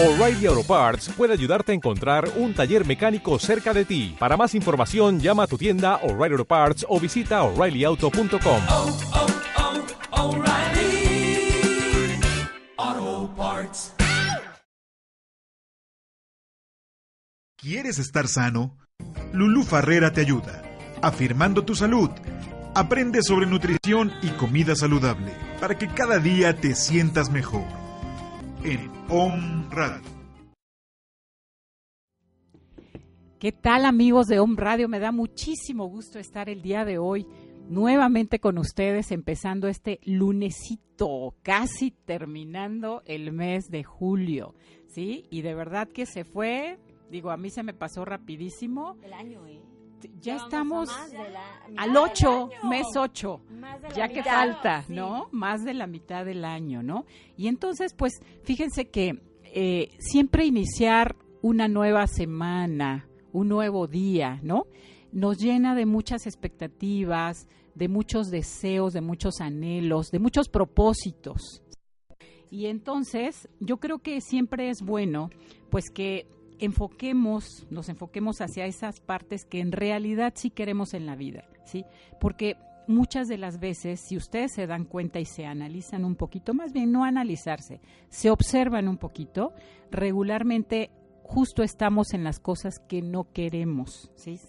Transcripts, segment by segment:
O'Reilly Auto Parts puede ayudarte a encontrar un taller mecánico cerca de ti. Para más información, llama a tu tienda O'Reilly Auto Parts o visita oreillyauto.com. oh, oh, O'Reilly Auto Parts. ¿Quieres estar sano? Lulú Farrera te ayuda. Afirmando tu salud. Aprende sobre nutrición y comida saludable para que cada día te sientas mejor. En Om Radio. ¿Qué tal amigos de Home Radio? Me da muchísimo gusto estar el día de hoy nuevamente con ustedes empezando este lunesito, casi terminando el mes de julio, ¿sí? Y de verdad que se fue, digo, a mí se me pasó rapidísimo. El año, ¿eh? Ya Vamos a estamos la al del 8, año. mes 8. Más de la ya que mitad, falta, sí. ¿no? Más de la mitad del año, ¿no? Y entonces, pues, fíjense que eh, siempre iniciar una nueva semana, un nuevo día, ¿no? Nos llena de muchas expectativas, de muchos deseos, de muchos anhelos, de muchos propósitos. Y entonces, yo creo que siempre es bueno, pues que enfoquemos, nos enfoquemos hacia esas partes que en realidad sí queremos en la vida, ¿sí? Porque muchas de las veces, si ustedes se dan cuenta y se analizan un poquito, más bien no analizarse, se observan un poquito, regularmente justo estamos en las cosas que no queremos, ¿sí?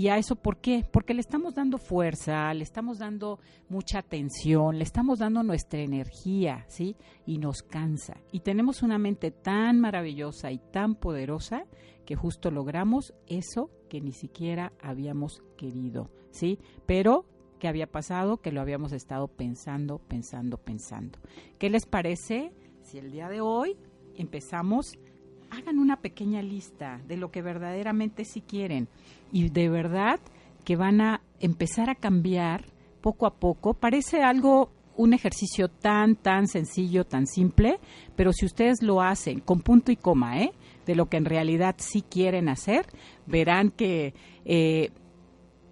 ¿Y a eso por qué? Porque le estamos dando fuerza, le estamos dando mucha atención, le estamos dando nuestra energía, ¿sí? Y nos cansa. Y tenemos una mente tan maravillosa y tan poderosa que justo logramos eso que ni siquiera habíamos querido, ¿sí? Pero ¿qué había pasado? Que lo habíamos estado pensando, pensando, pensando. ¿Qué les parece si el día de hoy empezamos hagan una pequeña lista de lo que verdaderamente sí quieren y de verdad que van a empezar a cambiar poco a poco. Parece algo, un ejercicio tan, tan sencillo, tan simple, pero si ustedes lo hacen con punto y coma, ¿eh? De lo que en realidad sí quieren hacer, verán que eh,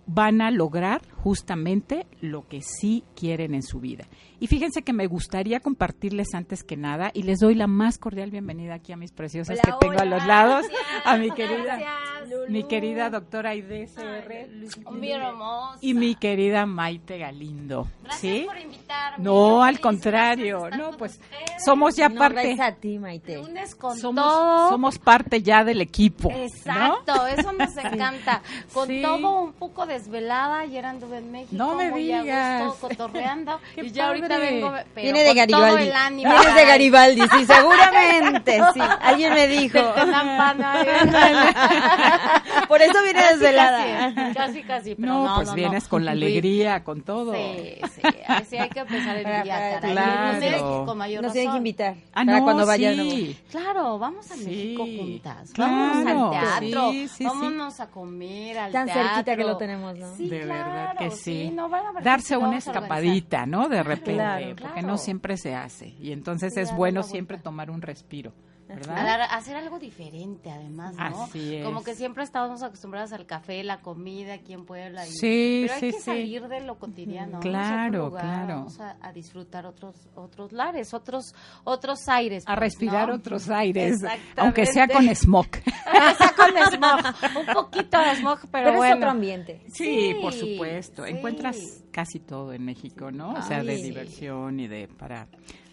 van a lograr justamente lo que sí quieren en su vida. Y fíjense que me gustaría compartirles antes que nada y les doy la más cordial bienvenida aquí a mis preciosas Hola, que tengo a los lados, Gracias, a mi querida gracias, mi querida doctora Aide CR Mi hermosa. y mi querida Maite Galindo, Gracias ¿sí? por invitarme. No, al contrario, de no, pues somos ya No, parte gracias a ti, Maite. Lunes con somos, todo. somos parte ya del equipo, ¿no? Exacto, eso nos encanta. Con Sí. todo un poco desvelada, ayer en México, No me muy a digas. gusto, cotorreando, Qué y ya ahorita padre. vengo, pero Viene de todo Garibaldi. el ánimo. Vienes de Garibaldi, sí, seguramente. Sí, alguien me dijo. Tenampana, Por eso viene Casi, desvelada. Casi, casi, casi, pero No, no, pues no, vienes no. con la alegría, con todo. Sí, sí, así hay que empezar el día, para- caray. claro. Con mayor Nos tienen que razón. invitar. Ah, para no, cuando vayan. sí. Claro, vamos a Sí, México juntas. claro, Vámonos al teatro. sí, sí, sí. vámonos a comer al Tan teatro. cerquita que lo tenemos, ¿no? Sí, de verdad que sí. no, Darse una escapadita, ¿no? De repente, Claro, porque claro. no siempre se hace. Y entonces es bueno siempre tomar un respiro, hacer algo diferente, además, ¿no? Así es. Como que siempre estábamos acostumbrados al café, la comida aquí en Puebla. Y, Sí, pero hay sí, que sí. salir de lo cotidiano. vamos a otro Claro, lugar, claro. Vamos a, a disfrutar otros otros lares, otros otros aires. A pues, respirar ¿no? otros aires, aunque sea con smog. Aunque sea con smog, un poquito de smog, pero, Pero, bueno. es otro ambiente. Sí, Sí, por supuesto. sí. Encuentras casi todo en México, ¿no? O sea, de diversión y de para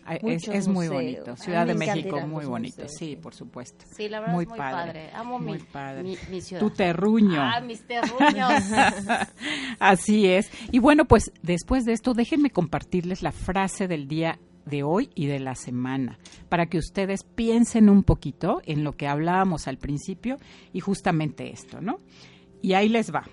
es, muy bonito. Ciudad de México muy bonito. museos, Sí, sí. por supuesto. Sí, la verdad muy es muy padre, padre. Amo muy mi, padre. mi, mi ciudad. Tu terruño. Ah, mis terruños. Así es. Y bueno, pues después de esto, déjenme compartirles la frase del día de hoy y de la semana, para que ustedes piensen un poquito en lo que hablábamos al principio y justamente esto, ¿no? Y ahí les va.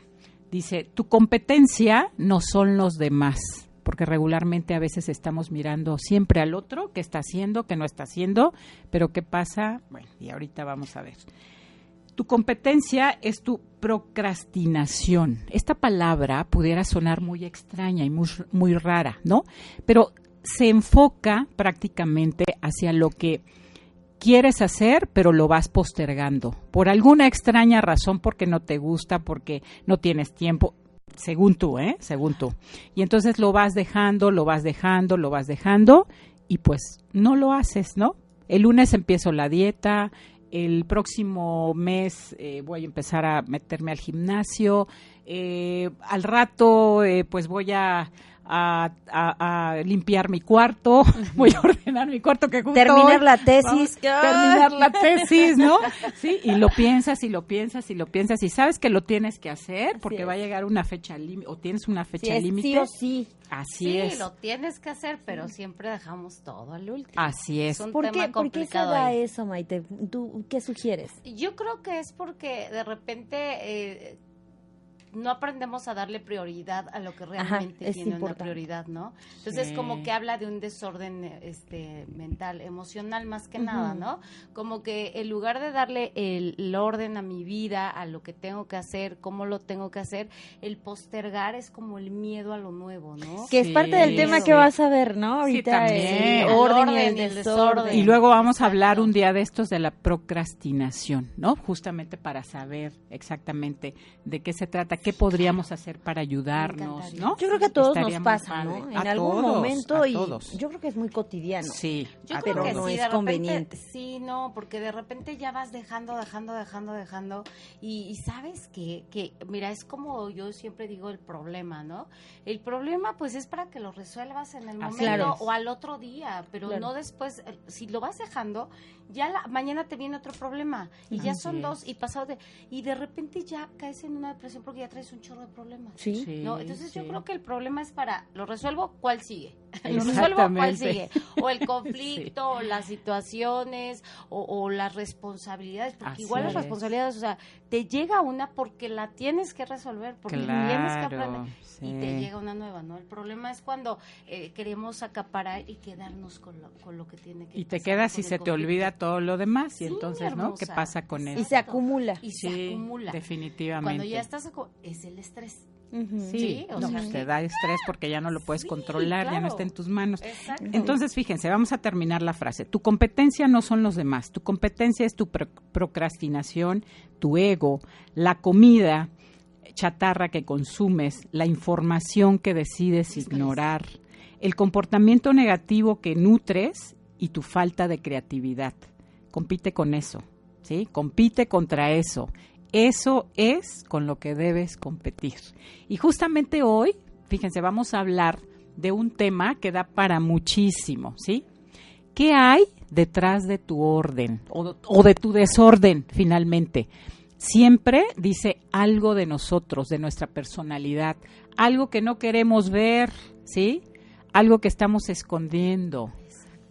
Dice, tu competencia no son los demás, porque regularmente a veces estamos mirando siempre al otro, qué está haciendo, qué no está haciendo, pero qué pasa, bueno, y ahorita vamos a ver. Tu competencia es tu procrastinación. Esta palabra pudiera sonar muy extraña y muy, muy rara, ¿no? Pero se enfoca prácticamente hacia lo que quieres hacer, pero lo vas postergando. Por alguna extraña razón, porque no te gusta, porque no tienes tiempo, según tú, ¿eh? Según tú. Y entonces lo vas dejando, lo vas dejando, lo vas dejando, y pues no lo haces, ¿no? el lunes empiezo la dieta, el próximo mes eh, voy a empezar a meterme al gimnasio, eh, al rato eh, pues voy a, a, a- a limpiar mi cuarto, voy a ordenar mi cuarto que justo Terminar hoy la tesis. vamos terminar la tesis, ¿no? Sí, y lo piensas y lo piensas y lo piensas y sabes que lo tienes que hacer porque va a llegar una fecha límite o tienes una Sí, fecha límite. sí o sí. Así sí, es. lo tienes que hacer, pero siempre dejamos todo al último. Así es. un ¿Por tema qué, ¿Por qué se da ahí. eso, Maite? ¿Tú qué sugieres? Yo creo que es porque de repente eh, no aprendemos a darle prioridad a lo que realmente es tiene una prioridad, ¿no? Entonces Sí. como que habla de un desorden este mental, emocional más que nada, ¿no? Como que en lugar de darle el, el orden a mi vida, a lo que tengo que hacer, cómo lo tengo que hacer, el postergar es como el miedo a lo nuevo, ¿no? Que es Sí, parte del tema sí. que vas a ver, ¿no? Ahorita el El orden, orden y y el el desorden. desorden. Y luego vamos a hablar un día de estos de la procrastinación, ¿no? Justamente para saber exactamente de qué se trata, qué podríamos hacer para ayudarnos. ¿no? Yo creo que a todos Estaría nos pasa, ¿no? En A algún todos, momento a y todos. yo creo que es muy cotidiano. Sí, Yo a creo pero que no sí, es repente- conveniente. sí, no, porque de repente ya vas dejando, dejando, dejando, dejando. Y, y sabes que, que, mira, es como yo siempre digo el problema, ¿no? El problema, pues, es para que lo resuelvas en el momento Claro. o al otro día, pero Claro. no después. eh, Si lo vas dejando, ya la, mañana te viene otro problema. Y ya Así son es. dos, y pasado de. Y de repente ya caes en una depresión porque ya traes un chorro de problemas. Sí. Sí, ¿no? Entonces yo creo que el problema es para, lo resuelvo, ¿cuál sigue? Lo resuelvo, ¿cuál sigue? O el conflicto, o las situaciones, o, o las responsabilidades, porque Así igual las es. responsabilidades, o sea, te llega una porque la tienes que resolver, porque tienes que Claro, aprender, y te llega una nueva, ¿no? El problema es cuando eh, queremos acaparar y quedarnos con lo, con lo que tiene que Y te quedas y se te olvida todo lo demás y Sí, entonces, ¿no? ¿Qué pasa con Y eso? se acumula. Y se Sí, acumula. definitivamente. Cuando ya estás, es el estrés. Sí, Sí, o no, sea, pues te da estrés porque ya no lo puedes Sí, controlar, ya no está en tus manos. Exacto. Entonces, fíjense, vamos a terminar la frase. Tu competencia no son los demás. Tu competencia es tu pro- procrastinación, tu ego, la comida chatarra que consumes, la información que decides ignorar, el comportamiento negativo que nutres y tu falta de creatividad. Compite con eso, ¿sí? Compite contra eso. Eso es con lo que debes competir. Y justamente hoy, fíjense, vamos a hablar de un tema que da para muchísimo, ¿sí? ¿Qué hay detrás de tu orden o, o de tu desorden finalmente? Siempre dice algo de nosotros, de nuestra personalidad, algo que no queremos ver, ¿sí? Algo que estamos escondiendo,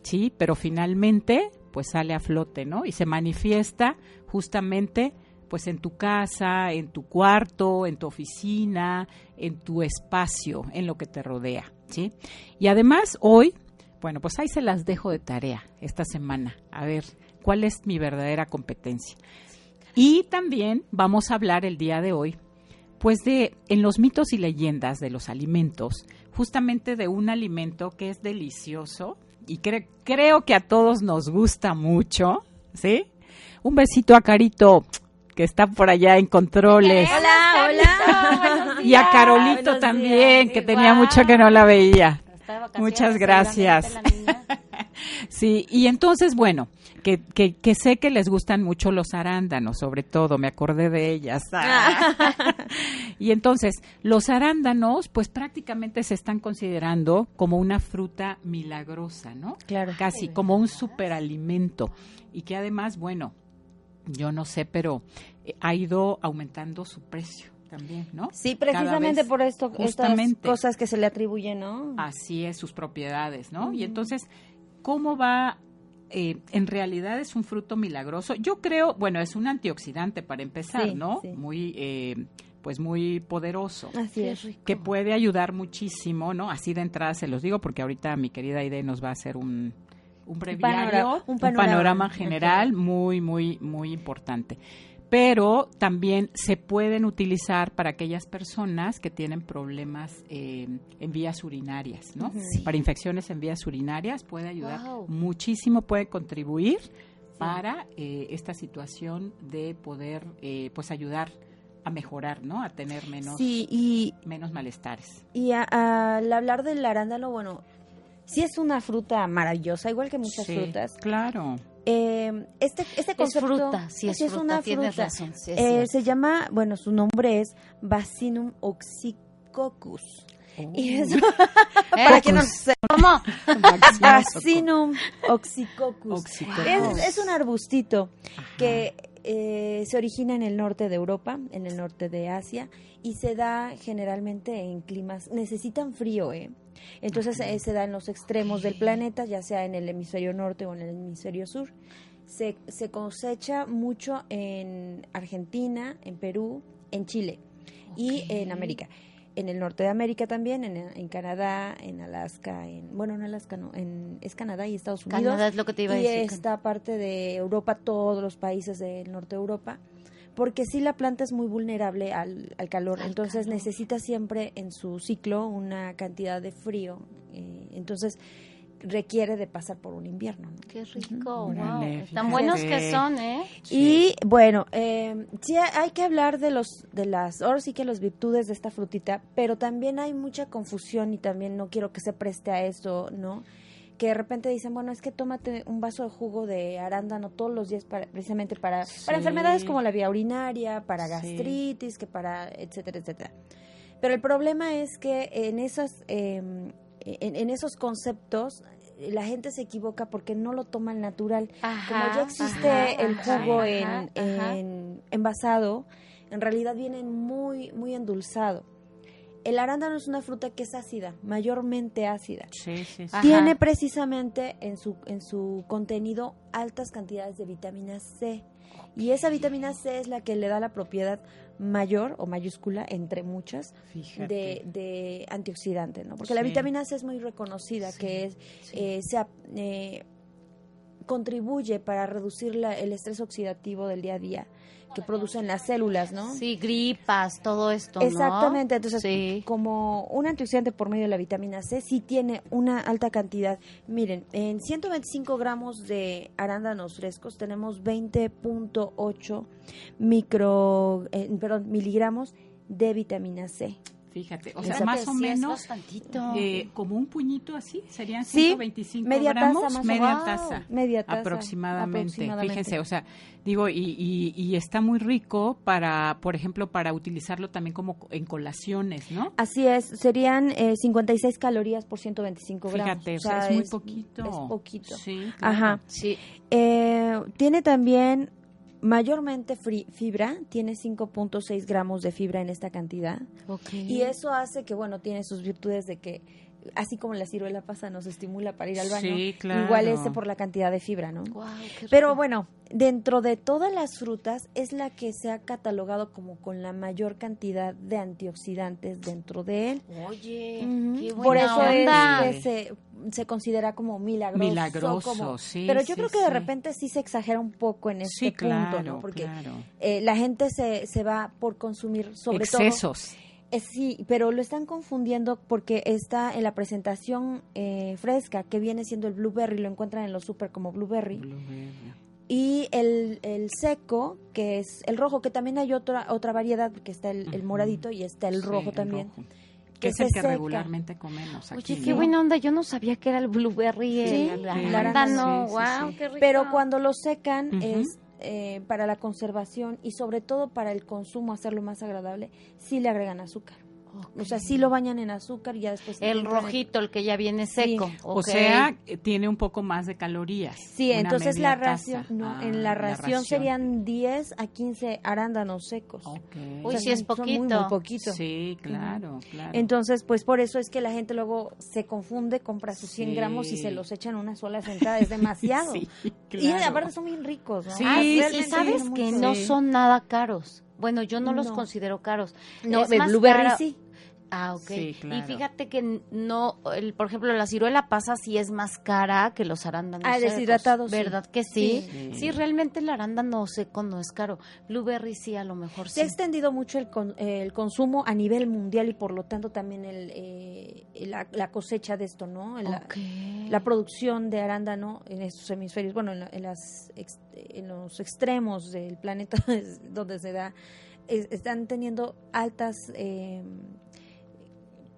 ¿sí? Pero finalmente, pues sale a flote, ¿no? Y se manifiesta justamente, pues en tu casa, en tu cuarto, en tu oficina, en tu espacio, en lo que te rodea, ¿sí? Y además, hoy, bueno, pues ahí se las dejo de tarea esta semana. A ver, ¿cuál es mi verdadera competencia? Y también vamos a hablar el día de hoy, pues de en los mitos y leyendas de los alimentos, justamente de un alimento que es delicioso y cre- creo que a todos nos gusta mucho, ¿sí? Un besito a Carito que está por allá en controles Hola, hola. y a Carolito Buenos también días. que tenía mucho que no la veía. Muchas gracias. Sí, y entonces, bueno, que, que, que sé que les gustan mucho los arándanos, sobre todo, me acordé de ellas. y entonces, los arándanos, pues prácticamente se están considerando como una fruta milagrosa, ¿no? Claro. Casi como un superalimento. Y que además, bueno, yo no sé, pero eh, ha ido aumentando su precio también, ¿no? Sí, precisamente vez. por esto, Justamente. estas cosas que se le atribuyen, ¿no? Así es, sus propiedades, ¿no? Y entonces, ¿cómo va? eh, en realidad es un fruto milagroso. Yo creo, bueno, es un antioxidante para empezar, Sí, ¿no? sí. Muy, eh, pues muy poderoso. Así es. Que puede ayudar muchísimo, ¿no? Así de entrada se los digo, porque ahorita mi querida Aide nos va a hacer un, un breviario, panorama- un un panorama. general muy, muy, muy importante. Pero también se pueden utilizar para aquellas personas que tienen problemas eh, en vías urinarias, ¿no? Para infecciones en vías urinarias puede ayudar Wow. muchísimo, puede contribuir para eh, esta situación de poder, eh, pues, ayudar a mejorar, ¿no? A tener menos, Sí, y, menos malestares. y a- al hablar del arándano, bueno, sí es una fruta maravillosa, igual que muchas Sí, frutas. Claro. Eh, este, este Es concepto fruta, sí es fruta, una fruta. razón, sí es Eh, se llama, bueno, su nombre es Vacinum oxycoccus. Y es, para que no se- ¿Cómo? Vacinum oxycoccus. Oxycoccus. Es, es un arbustito que eh, se origina en el norte de Europa, en el norte de Asia, y se da generalmente en climas, necesitan frío, ¿eh? Entonces eh, se da en los extremos del planeta, ya sea en el hemisferio norte o en el hemisferio sur. Se, se cosecha mucho en Argentina, en Perú, en Chile y en América. En el norte de América también, en, en Canadá, en Alaska, en, bueno, en Alaska no, en, es Canadá y Estados Unidos. Canadá es lo que te iba a y decir. esta parte de Europa, todos los países del norte de Europa, porque sí la planta es muy vulnerable al, al calor, Al entonces calor. necesita siempre en su ciclo una cantidad de frío, eh, entonces requiere de pasar por un invierno. ¿no? Qué rico, wow. Tan buenos que son, ¿eh? Y bueno, eh, sí hay que hablar de los de las ahora sí que las virtudes de esta frutita, pero también hay mucha confusión y también no quiero que se preste a eso, ¿no? Que de repente dicen, bueno, es que tómate un vaso de jugo de arándano todos los días para, precisamente para, Sí. para enfermedades como la vía urinaria, para Sí. gastritis, que para etcétera, etcétera. Pero el problema es que en esos, eh, en, en esos conceptos la gente se equivoca porque no lo toma al natural. Como ya existe ajá, el jugo ajá, en, envasado, en realidad viene muy, muy endulzado. El arándano es una fruta que es ácida, mayormente ácida. Sí, sí, sí. Ajá. Tiene precisamente en su, en su contenido altas cantidades de vitamina C. Y esa vitamina C es la que le da la propiedad mayor o mayúscula, entre muchas, Fíjate. de, de antioxidante, ¿no? Porque la vitamina C es muy reconocida, que es, eh, se eh, contribuye para reducir la- el estrés oxidativo del día a día que producen las células, ¿no? Sí, gripas, todo esto, ¿no? Exactamente, entonces Sí. como un antioxidante por medio de la vitamina C sí tiene una alta cantidad. Miren, en 125 gramos de arándanos frescos tenemos 20.8 micro, eh, perdón, miligramos de vitamina C. Fíjate, o sea, más o sí menos eh, como un puñito así, serían Sí, 125 media taza gramos, más o media taza. Media taza, aproximadamente. aproximadamente. Fíjense, o sea, digo, y, y, y está muy rico para, por ejemplo, para utilizarlo también como en colaciones, ¿no? Así es, serían eh, 56 calorías por 125 gramos. Fíjate, o sea, es muy poquito. Es poquito. Sí, claro. Ajá. Sí. Eh, tiene también mayormente fibra, tiene 5.6 gramos de fibra en esta cantidad. Y eso hace que, bueno, tiene sus virtudes de que, así como la ciruela pasa nos estimula para ir al baño, Sí, claro. igual este por la cantidad de fibra, ¿no? Pero bueno, dentro de todas las frutas es la que se ha catalogado como con la mayor cantidad de antioxidantes dentro de él. Oye, qué Por eso onda. es que se, se considera como milagroso. Milagroso, como- sí, Pero yo sí, creo que de repente sí se exagera un poco en este Sí, claro, punto, ¿no? Porque claro. eh, la gente se, se va por consumir sobre todo... Excesos. Sí, pero lo están confundiendo porque está en la presentación eh, fresca que viene siendo el blueberry, lo encuentran en los super como blueberry. Blueberry. Y el, el seco, que es el rojo, que también hay otra otra variedad, que está el, moradito y está el Sí, rojo también. rojo. que Que es se el que seca. regularmente comemos aquí. Oye, qué ¿no? buena onda. Yo no sabía que era el blueberry, Sí, el, arándano. sí, sí, Wow, sí. qué rico. Pero cuando lo secan es eh, para la conservación y sobre todo para el consumo, hacerlo más agradable, sí le agregan azúcar. O sea, sí lo bañan en azúcar y ya después... El rojito, el que ya viene seco. O sea, eh, tiene un poco más de calorías. Sí, entonces media la ración, no, Ah, en la ración, serían 10 a 15 arándanos secos. Ok. Uy, O sea, sí es muy, poquito. muy poquito. Sí, claro, claro. Entonces, pues por eso es que la gente luego se confunde, compra sus 100 Sí. gramos y se los echa en una sola sentada, es demasiado. Sí, Y claro. aparte son bien ricos, ¿no? Sí, Ah, sí, y sabes que mucho. no son nada caros. Bueno, yo no los considero caros. No, Es el más blueberry cara- sí. Ah, ok. Sí, claro. Y fíjate que no, el, por ejemplo, la ciruela pasa sí es más cara que los arándanos Ah, secos, deshidratado, sí. ¿Verdad que sí? Sí. sí? realmente el arándano seco no es caro. Blueberry sí, a lo mejor Se sí. ha extendido mucho el, con- el consumo a nivel mundial y por lo tanto también el, eh, la, la cosecha de esto, ¿no? La, Ok. la producción de arándano en estos hemisferios, bueno, en, la- en las, ex- en los extremos del planeta es donde se da, es- están teniendo altas eh,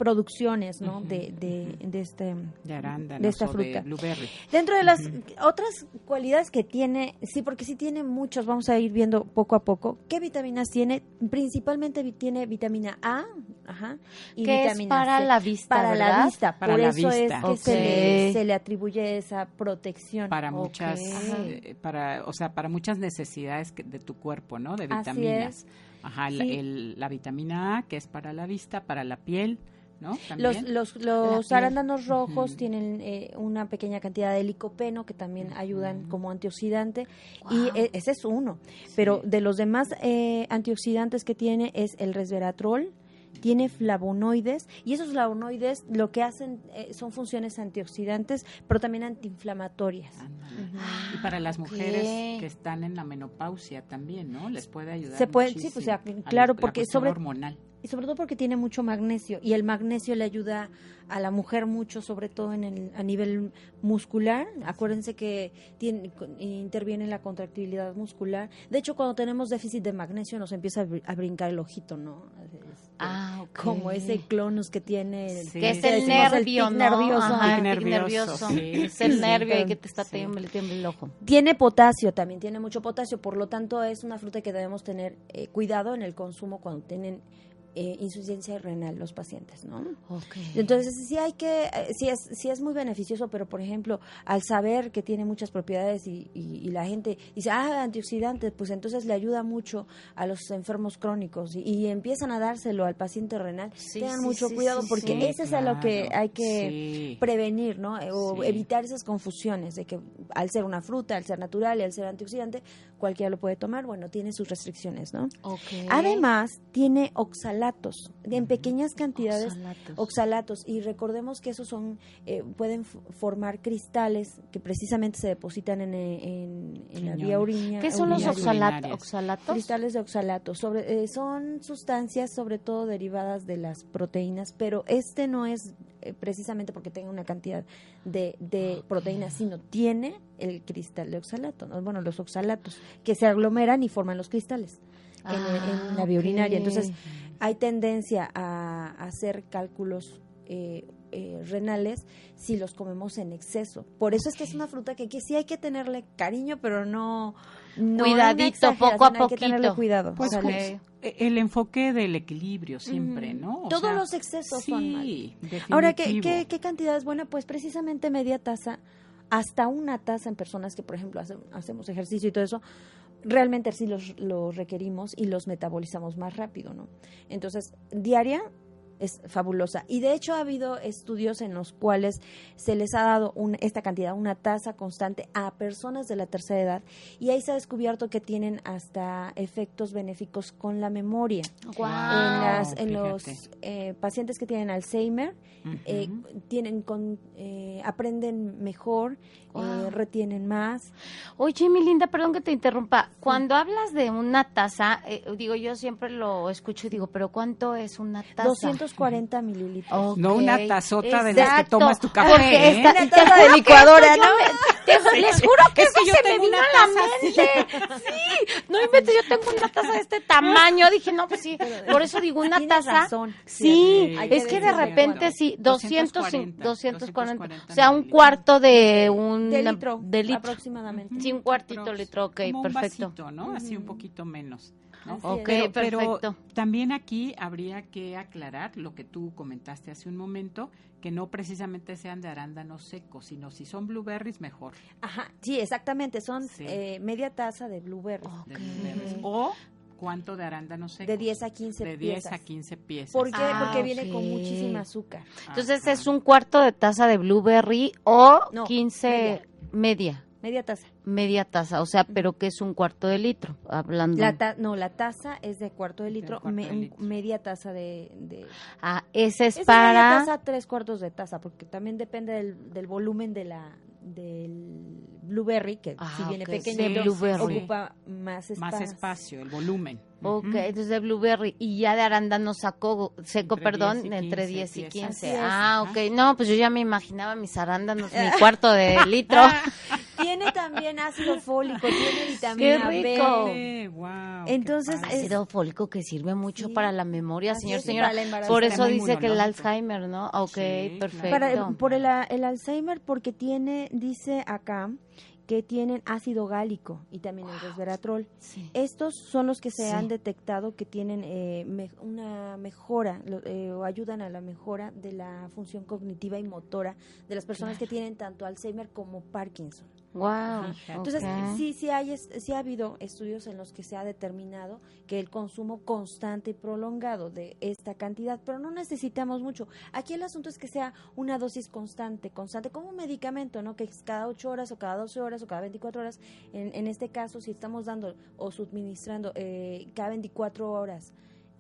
producciones, ¿no? De, de, de este De arándanos de esta o fruta. de blueberry. Dentro de las otras cualidades que tiene, sí, porque sí tiene muchos, vamos a ir viendo poco a poco. ¿Qué vitaminas tiene? Principalmente tiene vitamina A, ajá, y Que es para C. la vista, Para la vista, Para por la eso vista. es que se, le, se le atribuye esa protección. Para muchas, eh, para, o sea, para muchas necesidades de tu cuerpo, ¿no? De Así vitaminas. Ajá, Sí. el- la vitamina A, que es para la vista, para la piel, ¿no? Los, También. los, arándanos rojos tienen eh, una pequeña cantidad de licopeno que también ayudan como antioxidante y e- ese es uno. Pero de los demás eh, antioxidantes que tiene es el resveratrol, tiene flavonoides y esos flavonoides lo que hacen eh, son funciones antioxidantes, pero también antiinflamatorias. Y para las Ok. mujeres que están en la menopausia también, ¿no? Les puede ayudar. Se puede- sí, pues, o sea, claro, la porque sobre- hormonal. Y sobre todo porque tiene mucho magnesio y el magnesio le ayuda a la mujer mucho, sobre todo en el, a nivel muscular. Acuérdense que tiene, interviene en la contractibilidad muscular. De hecho, cuando tenemos déficit de magnesio nos empieza a, br- a brincar el ojito, ¿no? Este, Ah, ok. Como ese clonus que tiene. el- Sí. Que es el decimos nervio, tic ¿no? nervioso. Ajá, el tic nervioso, nervioso. sí, Es el sí, nervio y que te está Sí. tiemble, tiemble el ojo. Tiene potasio también, tiene mucho potasio, por lo tanto es una fruta que debemos tener eh, cuidado en el consumo cuando tienen eh, insuficiencia renal los pacientes, ¿no? Entonces sí hay que, eh, sí es, sí es muy beneficioso, pero por ejemplo, al saber que tiene muchas propiedades y, y- y la gente dice, ah, antioxidante, pues entonces le ayuda mucho a los enfermos crónicos y, y empiezan a dárselo al paciente renal. Sí, Tengan sí, mucho cuidado porque ese es a lo que hay que prevenir, ¿no? O evitar esas confusiones de que al ser una fruta, al ser natural y al ser antioxidante, cualquiera lo puede tomar. Bueno, tiene sus restricciones, ¿no? Además, tiene oxalatos en pequeñas cantidades Oxalatos. oxalatos y recordemos que esos son eh, pueden formar cristales que precisamente se depositan en, eh, en- en la vía orina- ¿Qué son los urinaria. oxalatos? oxalatos? cristales de oxalato sobre eh, son sustancias sobre todo derivadas de las proteínas pero este no es eh, precisamente porque tenga una cantidad de, de proteínas sino tiene el cristal de oxalato ¿no? bueno los oxalatos que se aglomeran y forman los cristales en, Ah, en la vía urinaria entonces hay tendencia a, a hacer cálculos eh, eh, renales si los comemos en exceso. Por eso es que es una fruta que, que sí hay que tenerle cariño, pero no... no Cuidadito, poco a exageración, Hay que tenerle poquito. cuidado. Pues o sea, Ok. eh, el enfoque del equilibrio siempre. ¿no? O Todos sea, los excesos son malos. sí, Ahora, ¿qué, qué, qué cantidad es buena? Pues precisamente media taza, hasta una taza en personas que, por ejemplo, hace- hacemos ejercicio y todo eso, realmente sí los, los requerimos y los metabolizamos más rápido, ¿no? Entonces, diaria es fabulosa. Y de hecho ha habido estudios en los cuales se les ha dado un- esta cantidad, una tasa constante a personas de la tercera edad y ahí se ha descubierto que tienen hasta efectos benéficos con la memoria. En las, en los eh, pacientes que tienen Alzheimer, eh, tienen con, eh, aprenden mejor, Guau. eh, retienen más. Oye, mi linda, perdón que te interrumpa. Cuando hablas de una taza, eh, digo, yo siempre lo escucho y digo, ¿pero cuánto es una taza? 240 mililitros. Ok. No una tazota de las que Exacto, tomas tu café, Porque ¿eh? esta- Una te taza de licuadora, ¿no? me- te- les juro que Es eso que yo se me tengo vino una a la mente. Sí, no inventes, yo tengo una taza de este tamaño. Dije, no, pues sí, por eso digo una taza. razón. Sí, que es que de repente sí, 200, 240, 240, o sea, un cuarto de un De litro, de litro. aproximadamente. Sí, un cuartito Aprox. litro, ok, Como un perfecto. vasito, ¿no? Así un poquito menos. Ok. Pero, pero perfecto. también aquí habría que aclarar lo que tú comentaste hace un momento, que no precisamente sean de arándanos secos, sino si son blueberries, mejor. Ajá, sí, exactamente, son Sí. eh, media taza de blueberries. de Ok. blueberries. O cuánto de arándanos secos. De 10 a 15 De 10 piezas. a 15 piezas. ¿Por qué? Ah, Porque viene con muchísima azúcar. Entonces Ajá. es un cuarto de taza de blueberry o No, 15 media. Media taza. Media taza, o sea, pero que es un cuarto de litro, hablando. La ta- no, la taza es de cuarto de litro, cuarto me- de litro. media taza de... de ah, ese es, es media para taza, tres cuartos de taza, porque también depende del, del volumen de la del blueberry, que Ah, si viene ok, pequeñito, de blueberry. ocupa más espacio. Más espacio, el volumen. Ok, Ujú. entonces de blueberry y ya de arándano saco, seco, Entre perdón, 10 y entre 15 10 y piezas. 15. Así es. Ah, ok. No, pues yo ya me imaginaba mis arándanos, mi cuarto de litro. tiene también ácido fólico, tiene vitamina ¡Qué rico! B. Wow, Entonces, qué es- Ácido fólico que sirve mucho Sí. para la memoria, Así señor, y señora. Por eso dice que el. Alzheimer, ¿no? Ok, Sí, perfecto. Para, por el, el Alzheimer, porque tiene, dice acá, que tienen ácido gálico y también el resveratrol. Sí. Estos son los que se Sí. han detectado que tienen eh, me- una mejora lo- eh, o ayudan a la mejora de la función cognitiva y motora de las personas que tienen tanto Alzheimer como Parkinson. Wow. Entonces, sí, sí, hay, sí ha habido estudios en los que se ha determinado que el consumo constante y prolongado de esta cantidad, pero no necesitamos mucho. Aquí el asunto es que sea una dosis constante, constante, como un medicamento, ¿no? Que es cada 8 horas o cada 12 horas o cada 24 horas. En, en este caso, si estamos dando o suministrando eh, cada 24 horas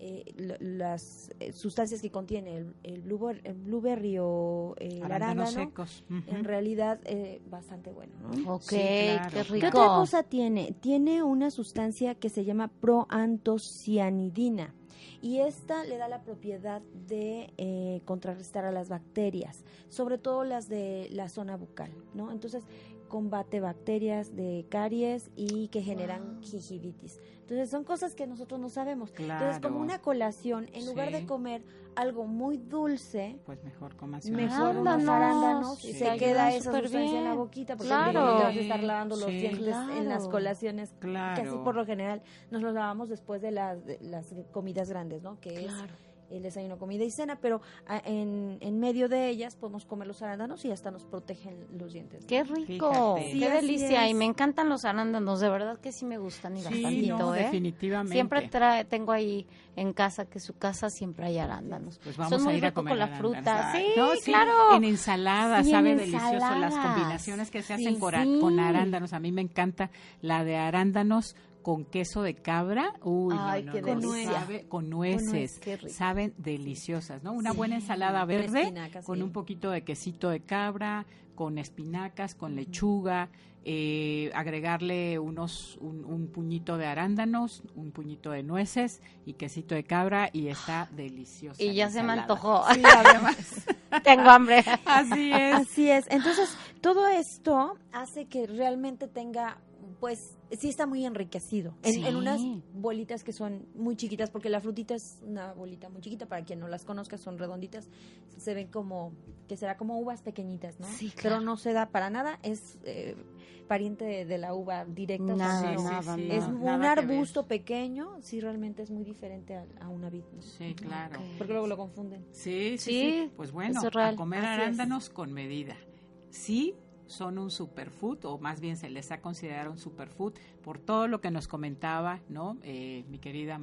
eh, las eh, sustancias que contiene el, el, blueberry, el blueberry o el arándano, secos. En realidad eh, bastante bueno, ¿no? Ok, Sí, claro. qué ¿Qué rico. ¿Qué otra cosa tiene? Tiene una sustancia que se llama proantocianidina y esta le da la propiedad de eh, contrarrestar a las bacterias, sobre todo las de la zona bucal, ¿no? Entonces combate bacterias de caries y que generan gingivitis. Entonces son cosas que nosotros no sabemos. Entonces como Claro. una colación, en lugar de comer algo muy dulce, Pues mejor comas mejor unos Arándanos. arándanos y se queda esa sustancia en la boquita porque Claro. te vas a estar lavando los Sí. dientes en las Claro. colaciones Claro. casi por lo general nos los lavamos después de las, de las comidas grandes, ¿no? Que Claro. es el desayuno, comida y cena, pero ah, en, en medio de ellas podemos comer los arándanos y hasta nos protegen los dientes. ¿no? Qué rico. Sí, qué delicia. es. Y me encantan los arándanos, de verdad que sí me gustan y Sí, bastantito, no, ¿eh? definitivamente. Siempre trae, tengo ahí en casa, que su casa siempre hay arándanos. Pues vamos Son a muy ir a ricos comer con la fruta. Sí, no, claro. En ensalada, Sí, sabe en delicioso las combinaciones que se hacen con arándanos. A mí me encanta la de arándanos con queso de cabra. Uy, no, Ay, no, qué no, delicia. sabe- con nueces. Saben deliciosas, ¿no? Una Sí, buena ensalada verde con sí. un poquito de quesito de cabra, con espinacas, con lechuga, eh, agregarle unos un, un puñito de arándanos, un puñito de nueces y quesito de cabra y está deliciosa. Y la ya se me antojó. Sí, además. Tengo hambre. Así es. Así es. Entonces, todo esto hace que realmente tenga, pues, sí está muy enriquecido. En, Sí. en unas bolitas que son muy chiquitas, porque la frutita es una bolita muy chiquita, para quien no las conozca, son redonditas, se ven como, que será como uvas pequeñitas, ¿no? Sí, Pero claro. no se da para nada, es eh, pariente de, de la uva directa. o sea, Nada, no. nada, sí. Es nada. un arbusto pequeño, sí, realmente es muy diferente a, a una vid. ¿no? Sí, claro. Porque luego lo confunden. Sí, sí, Sí, sí. Pues bueno, es a comer es. arándanos con medida. Sí, son un superfood, o más bien se les ha considerado un superfood por todo lo que nos comentaba, ¿no? Eh, mi querida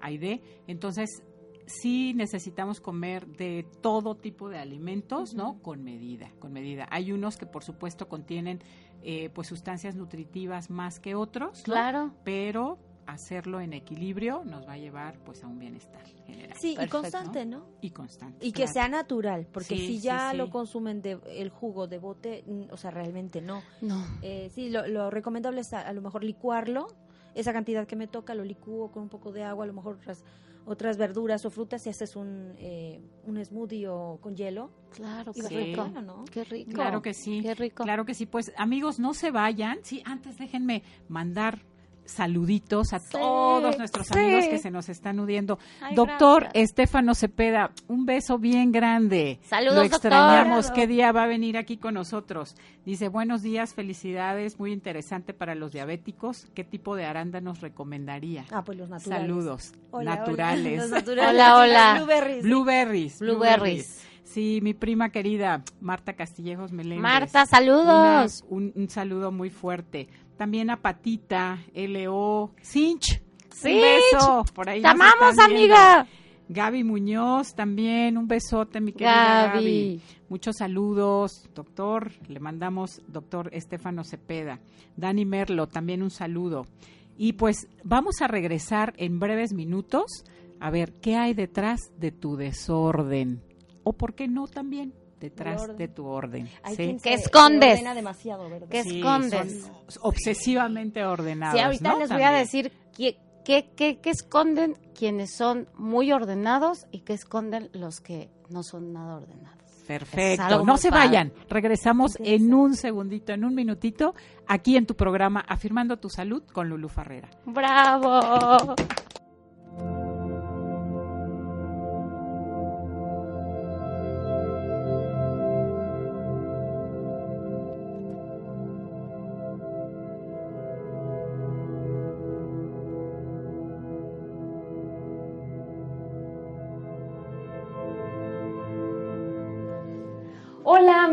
Aide. Entonces, sí necesitamos comer de todo tipo de alimentos, ¿no? Con medida, con medida. Hay unos que, por supuesto, contienen, eh, pues, sustancias nutritivas más que otros, ¿no? Claro. Pero hacerlo en equilibrio nos va a llevar, pues, a un bienestar general. Sí, y constante, ¿no? Y constante. Y que sea natural, porque Sí, si ya sí. lo consumen de el jugo de bote, o sea, realmente no. No. Eh, sí, lo, lo recomendable es a, a lo mejor licuarlo, esa cantidad que me toca lo licúo con un poco de agua, a lo mejor otras, otras verduras o frutas, si haces un, eh, un smoothie o con hielo. Claro, qué Sí. rico. bueno, ¿no? Qué rico. Claro que sí. Qué rico. Claro que sí. Pues amigos, no se vayan. Sí, antes déjenme mandar saluditos a todos nuestros sí. amigos que se nos están uniendo. Ay, doctor gracias. Estefano Cepeda, un beso bien grande. Saludos, Lo doctor. extrañamos. ¿Qué día va a venir aquí con nosotros? Dice, buenos días, felicidades, muy interesante para los diabéticos. ¿Qué tipo de arándanos recomendaría? Ah, pues los naturales. Saludos. Hola, hola. naturales. Los naturales. Hola, hola. Blueberries. Blueberries. Blueberries. Sí, mi prima querida, Marta Castillejos Meléndez. Marta, saludos. Una- un, un saludo muy fuerte. También a Patita, LO, Cinch. Cinch. Un beso. Por ahí Te amamos, amiga. Gaby Muñoz también, un besote, mi querida Gaby. Gaby. Muchos saludos, doctor. Le mandamos, doctor Estefano Cepeda. Dani Merlo, también un saludo. Y pues vamos a regresar en breves minutos a ver qué hay detrás de tu desorden. O por qué no también detrás orden. de tu orden. Hay ¿sí? ¿Qué escondes? ordena demasiado, ¿verdad? ¿Qué Sí, escondes? son obsesivamente ordenados. Sí, ahorita ¿no? les voy a decir qué, qué, qué, qué esconden quienes son muy ordenados y qué esconden los que no son nada ordenados. Perfecto. No se padre. vayan. Regresamos en un segundito, en un minutito, aquí en tu programa Afirmando tu Salud con Lulu Farrera. ¡Bravo!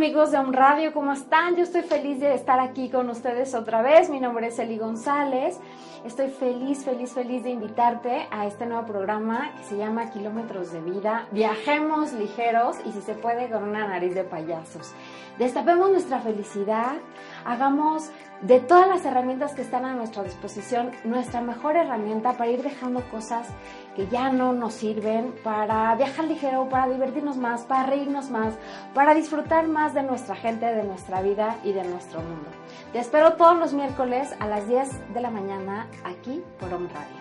Amigos de Om Radio, ¿cómo están? Yo estoy feliz de estar aquí con ustedes otra vez. Mi nombre es Eli González. Estoy feliz, feliz, feliz de invitarte a este nuevo programa que se llama Kilómetros de Vida. Viajemos ligeros y si se puede con una nariz de payasos. Destapemos nuestra felicidad, hagamos de todas las herramientas que están a nuestra disposición nuestra mejor herramienta para ir dejando cosas que ya no nos sirven, para viajar ligero, para divertirnos más, para reírnos más, para disfrutar más de nuestra gente, de nuestra vida y de nuestro mundo. Te espero todos los miércoles a las 10 de la mañana aquí por Om Radio.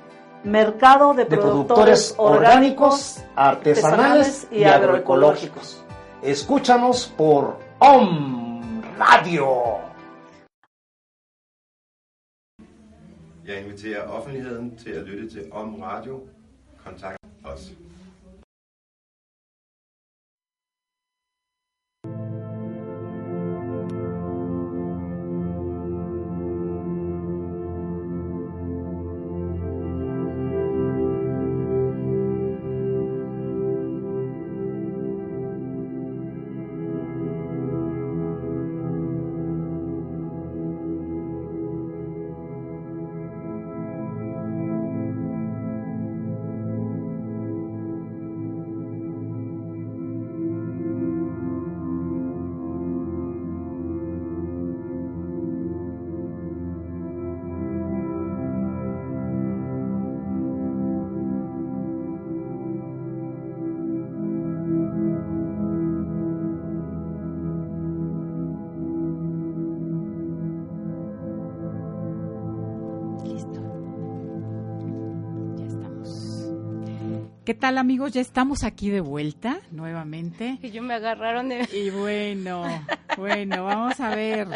Mercado de, de productores, productores orgánicos, artesanales y agroecológicos. agroecológicos. Escúchanos por OM Radio. Jeg inviterer offentligheden til at lytte til Om Radio. Kontakt os. Tal amigos? Ya estamos aquí de vuelta nuevamente. Y yo me agarraron de... Y bueno, bueno, vamos a ver.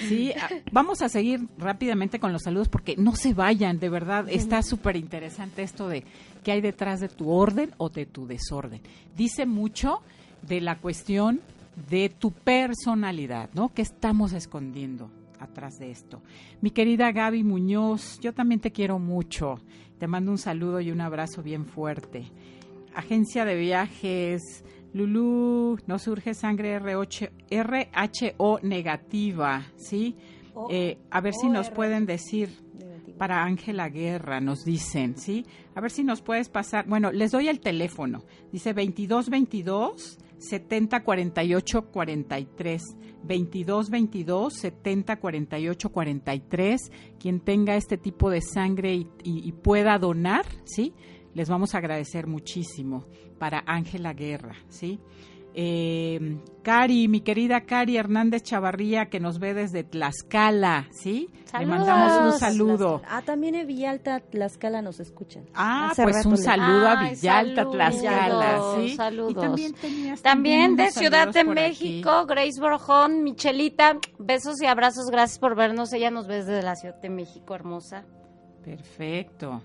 Sí, vamos a seguir rápidamente con los saludos porque no se vayan, de verdad. Está súper interesante esto de qué hay detrás de tu orden o de tu desorden. Dice mucho de la cuestión de tu personalidad, ¿no? ¿Qué estamos escondiendo atrás de esto? Mi querida Gaby Muñoz, yo también te quiero mucho. Te mando un saludo y un abrazo bien fuerte. Agencia de viajes, Lulú, no surge sangre RH, RHO negativa, ¿sí? O- Eh, a ver si nos pueden decir para Ángela Guerra, nos dicen, ¿sí? A ver si nos puedes pasar. Bueno, les doy el teléfono. Dice 2222 70 48 43. 2222 70 48 43. Quien tenga este tipo de sangre y, y- y pueda donar, ¿sí? Les vamos a agradecer muchísimo para Ángela Guerra, ¿sí? Eh, Cari, mi querida Cari Hernández Chavarría, que nos ve desde Tlaxcala, ¿sí? Le Saludos. mandamos un saludo. Ah, también en Villalta, Tlaxcala nos escuchan. Ah, Hace pues un le- saludo a Ay, Villalta, saludos, Tlaxcala, ¿sí? saludos. Y también tenías También de Ciudad de aquí. México, Grace Borjón, Michelita, besos y abrazos, gracias por vernos. Ella nos ve desde la Ciudad de México, hermosa. Perfecto.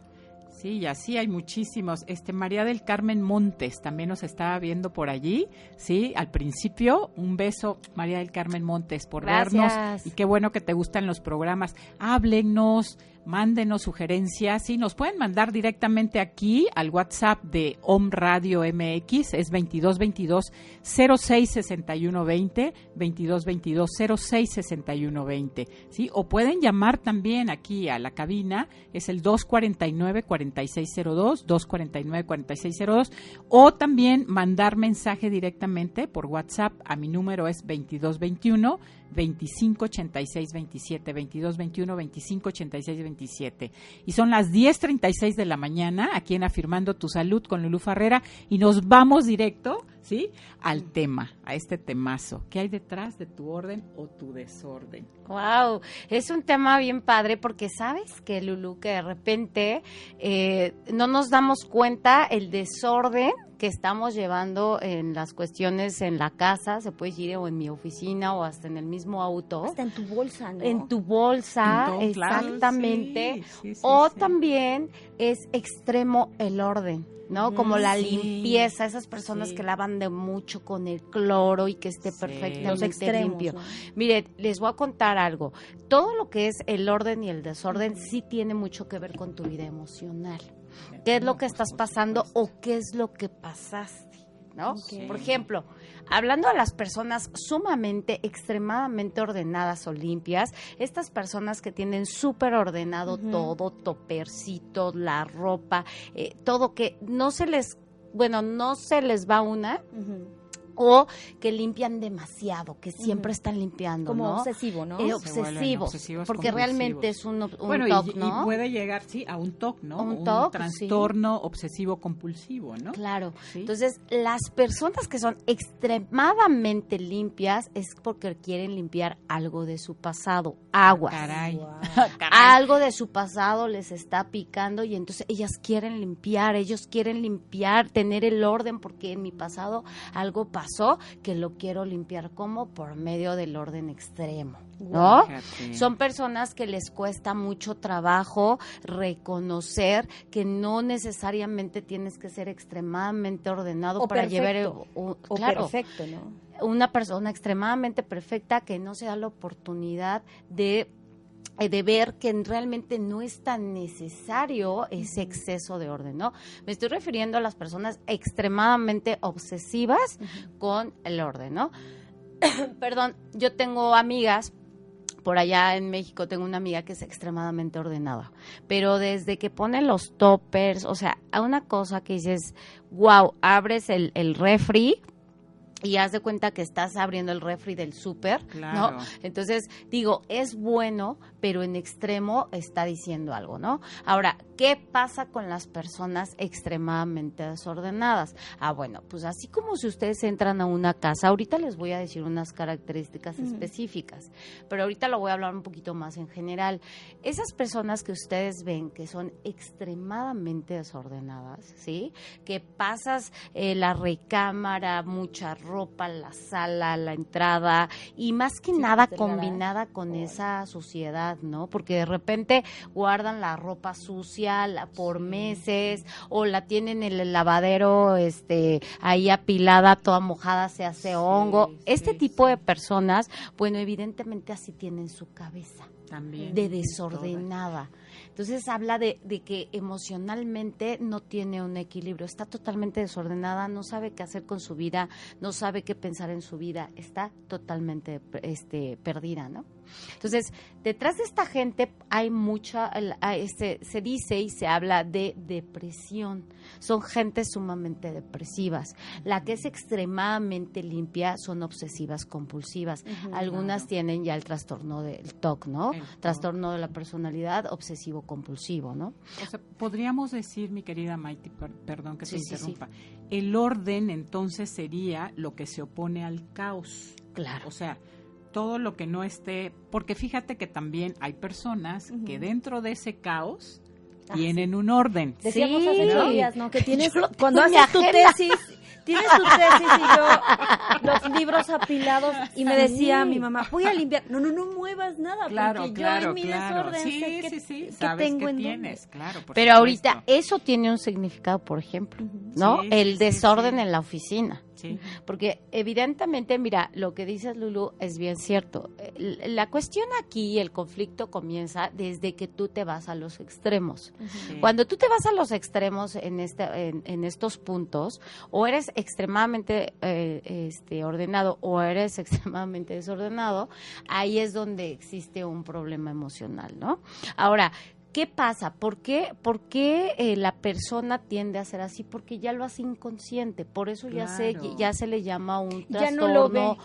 Sí, y así hay muchísimos. Este María del Carmen Montes también nos estaba viendo por allí, sí, al principio. Un beso, María del Carmen Montes, por Gracias. vernos. Y qué bueno que te gustan los programas. Háblennos, Mándenos sugerencias y nos pueden mandar directamente aquí al WhatsApp de Om Radio MX, es 2222 066120, 2222 066120, ¿sí? O pueden llamar también aquí a la cabina, es el 249 4602, 249 4602 o también mandar mensaje directamente por WhatsApp a mi número es 2221 2586 27 2221 2586 27 y son las 10:36 de la mañana aquí en Afirmando tu Salud con Lulú Farrera y nos vamos directo, ¿sí? al tema, a este temazo. ¿Qué hay detrás de tu orden o tu desorden? Wow, es un tema bien padre porque sabes que Lulu que de repente eh, no nos damos cuenta el desorden que estamos llevando en las cuestiones en la casa, se puede decir, o en mi oficina o hasta en el mismo auto. Hasta en tu bolsa, ¿no? En tu bolsa, claro, exactamente. sí, sí, sí, o también es extremo el orden. ¿no? Como Mm, la sí. limpieza, esas personas Sí. que lavan de mucho con el cloro y que esté Sí. perfectamente extremos, limpio. ¿no? Mire, les voy a contar algo. Todo lo que es el orden y el desorden sí tiene mucho que ver con tu vida emocional. ¿Qué es lo que estás pasando o qué es lo que pasaste? ¿No? Por ejemplo, hablando de las personas sumamente, extremadamente ordenadas o limpias, estas personas que tienen súper ordenado todo, topercitos, la ropa, eh, todo que no se les, bueno, no se les va una. O que limpian demasiado, que siempre están limpiando, Como ¿no? obsesivo, ¿no? Eh, obsesivos porque compulsivos. realmente es un, un bueno, y- TOC, y, ¿no? puede llegar, sí, a un TOC, ¿no? Un TOC, trastorno obsesivo compulsivo, ¿no? Claro. Sí. Entonces, las personas que son extremadamente limpias es porque quieren limpiar algo de su pasado, aguas. Caray. Algo de su pasado les está picando y entonces ellas quieren limpiar, ellos quieren limpiar, tener el orden porque en mi pasado algo pasó que lo quiero limpiar como por medio del orden extremo, ¿no? Son personas que les cuesta mucho trabajo reconocer que no necesariamente tienes que ser extremadamente ordenado O para llevar el- un- O claro, perfecto, ¿no? una persona extremadamente perfecta que no se da la oportunidad de de ver que realmente no es tan necesario ese exceso de orden, ¿no? Me estoy refiriendo a las personas extremadamente obsesivas con el orden, ¿no? Perdón, yo tengo amigas por allá en México tengo una amiga que es extremadamente ordenada, pero desde que pone los toppers, o sea, a una cosa que dices, wow, abres el, el refri y haz de cuenta que estás abriendo el refri del súper, Claro. ¿no? Entonces, digo, es bueno, pero en extremo está diciendo algo, ¿no? Ahora, ¿qué pasa con las personas extremadamente desordenadas? Ah, bueno, pues así como si ustedes entran a una casa, ahorita les voy a decir unas características específicas, pero ahorita lo voy a hablar un poquito más en general. Esas personas que ustedes ven que son extremadamente desordenadas, ¿sí? Que pasas eh, la recámara, mucha ropa, la sala, la entrada y más que Sí, nada garage. combinada con esa suciedad, ¿no? Porque de repente guardan la ropa sucia la- por meses o la tienen en el lavadero este ahí apilada, toda mojada, se hace hongo. Este tipo de personas, bueno, evidentemente así tienen su cabeza También. de desordenada. Entonces habla de, de que emocionalmente no tiene un equilibrio, está totalmente desordenada, no sabe qué hacer con su vida, no sabe qué pensar en su vida, está totalmente este, perdida, ¿no? Entonces, detrás de esta gente hay mucha, este, se dice y se habla de depresión. Son gente sumamente depresivas. La que es extremadamente limpia son obsesivas compulsivas. Algunas Claro. tienen ya el trastorno del TOC, ¿no? El. Trastorno de la personalidad obsesivo compulsivo, ¿no? O sea, podríamos decir, mi querida Maite, per- perdón que Sí, te sí, sí. interrumpa, el orden entonces sería lo que se opone al caos. Claro. O sea, todo lo que no esté, porque fíjate que también hay personas que dentro de ese caos tienen un orden. Decíamos Sí, hace ¿no? ocho días, ¿no? Que tienes, Yo cuando haces tu agenda. tesis, tienes tu tesis y yo, los libros apilados, y me decía Sí. mi mamá, voy a limpiar. No, no, no muevas nada, Claro, porque claro, yo en mi claro. desorden Sí, sé que, sí, sí, que sabes tengo que en dónde. tienes, claro. por Pero ahorita eso tiene un significado, por ejemplo, ¿no? Sí, el desorden sí. en la oficina. Sí. Porque evidentemente, mira, lo que dices Lulu es bien cierto. La cuestión aquí, el conflicto comienza desde que tú te vas a los extremos. Sí. Cuando tú te vas a los extremos en, este, en, en estos puntos, o eres extremadamente eh, este, ordenado o eres extremadamente desordenado, ahí es donde existe un problema emocional, ¿no? Ahora, ¿Qué pasa? ¿Por qué, por qué eh, la persona tiende a ser así? Porque ya lo hace inconsciente. Por eso ya, se, Claro. ya se le llama un Ya trastorno. no lo ve.